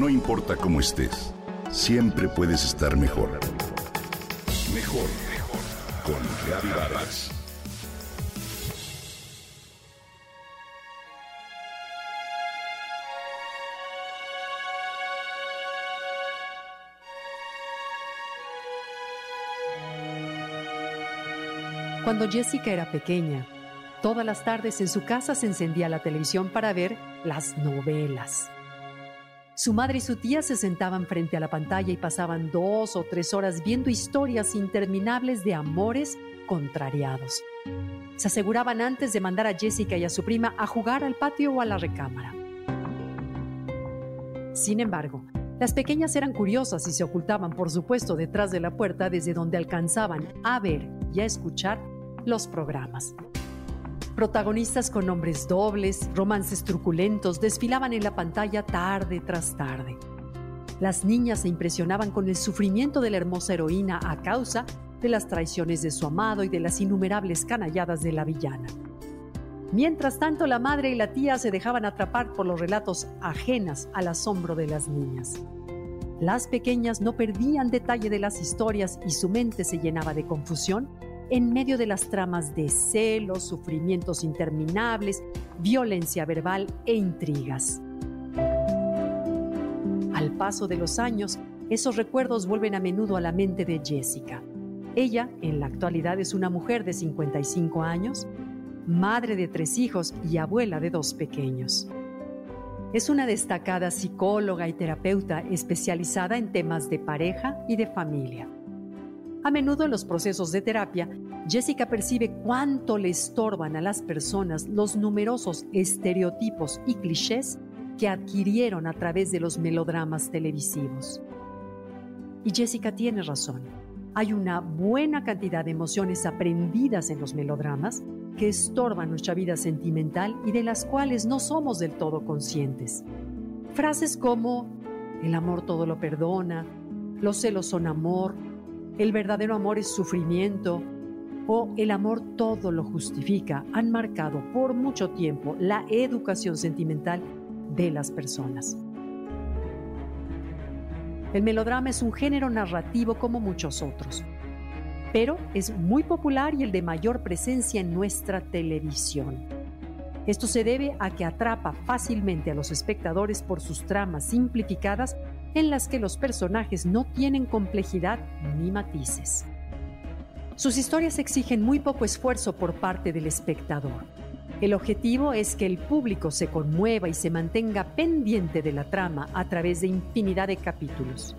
No importa cómo estés, siempre puedes estar mejor. Mejor, mejor. Con Vargas. Cuando Jessica era pequeña, todas las tardes en su casa se encendía la televisión para ver las novelas. Su madre y su tía se sentaban frente a la pantalla y pasaban dos o tres horas viendo historias interminables de amores contrariados. Se aseguraban antes de mandar a Jessica y a su prima a jugar al patio o a la recámara. Sin embargo, las pequeñas eran curiosas y se ocultaban, por supuesto, detrás de la puerta desde donde alcanzaban a ver y a escuchar los programas. Protagonistas con nombres dobles, romances truculentos, desfilaban en la pantalla tarde tras tarde. Las niñas se impresionaban con el sufrimiento de la hermosa heroína a causa de las traiciones de su amado y de las innumerables canalladas de la villana. Mientras tanto, la madre y la tía se dejaban atrapar por los relatos ajenas al asombro de las niñas. Las pequeñas no perdían detalle de las historias y su mente se llenaba de confusión en medio de las tramas de celos, sufrimientos interminables, violencia verbal e intrigas. Al paso de los años, esos recuerdos vuelven a menudo a la mente de Jessica. Ella, en la actualidad, es una mujer de 55 años, madre de tres hijos y abuela de dos pequeños. Es una destacada psicóloga y terapeuta especializada en temas de pareja y de familia. A menudo en los procesos de terapia, Jessica percibe cuánto le estorban a las personas los numerosos estereotipos y clichés que adquirieron a través de los melodramas televisivos. Y Jessica tiene razón. Hay una buena cantidad de emociones aprendidas en los melodramas que estorban nuestra vida sentimental y de las cuales no somos del todo conscientes. Frases como el amor todo lo perdona, los celos son amor, el verdadero amor es sufrimiento o el amor todo lo justifica han marcado por mucho tiempo la educación sentimental de las personas. El melodrama es un género narrativo como muchos otros, pero es muy popular y el de mayor presencia en nuestra televisión. Esto se debe a que atrapa fácilmente a los espectadores por sus tramas simplificadas en las que los personajes no tienen complejidad ni matices. Sus historias exigen muy poco esfuerzo por parte del espectador. El objetivo es que el público se conmueva y se mantenga pendiente de la trama a través de infinidad de capítulos.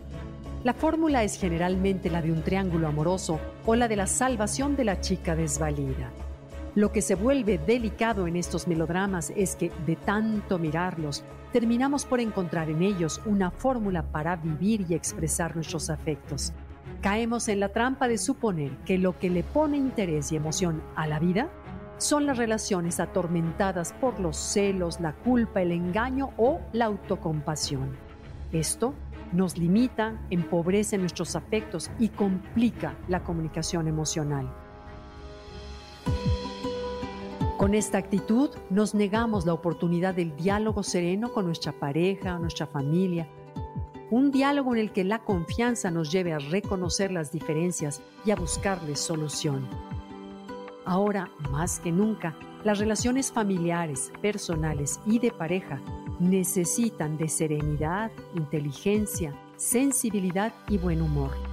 La fórmula es generalmente la de un triángulo amoroso o la de la salvación de la chica desvalida. Lo que se vuelve delicado en estos melodramas es que, de tanto mirarlos, terminamos por encontrar en ellos una fórmula para vivir y expresar nuestros afectos. Caemos en la trampa de suponer que lo que le pone interés y emoción a la vida son las relaciones atormentadas por los celos, la culpa, el engaño o la autocompasión. Esto nos limita, empobrece nuestros afectos y complica la comunicación emocional. Con esta actitud nos negamos la oportunidad del diálogo sereno con nuestra pareja, nuestra familia, un diálogo en el que la confianza nos lleve a reconocer las diferencias y a buscarles solución. Ahora, más que nunca, las relaciones familiares, personales y de pareja necesitan de serenidad, inteligencia, sensibilidad y buen humor.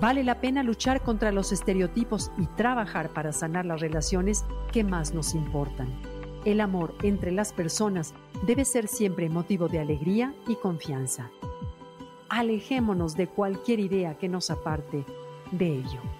Vale la pena luchar contra los estereotipos y trabajar para sanar las relaciones que más nos importan. El amor entre las personas debe ser siempre motivo de alegría y confianza. Alejémonos de cualquier idea que nos aparte de ello.